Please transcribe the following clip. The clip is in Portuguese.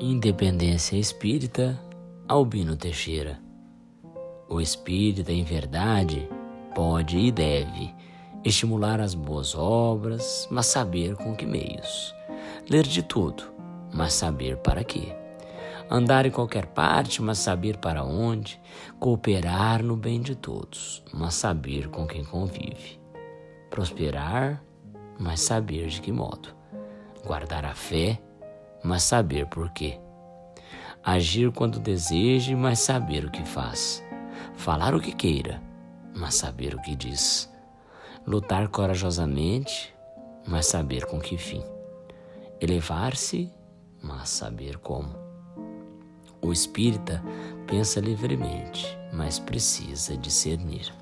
Independência Espírita, Albino Teixeira. O espírita, em verdade, pode e deve estimular as boas obras, mas saber com que meios. Ler de tudo, mas saber para quê. Andar em qualquer parte, mas saber para onde. Cooperar no bem de todos, mas saber com quem convive. Prosperar, mas saber de que modo. Guardar a fé, mas saber por quê. Agir quando deseje, mas saber o que faz. Falar o que queira, mas saber o que diz. Lutar corajosamente, mas saber com que fim. Elevar-se, mas saber como. O espírita pensa livremente, mas precisa discernir.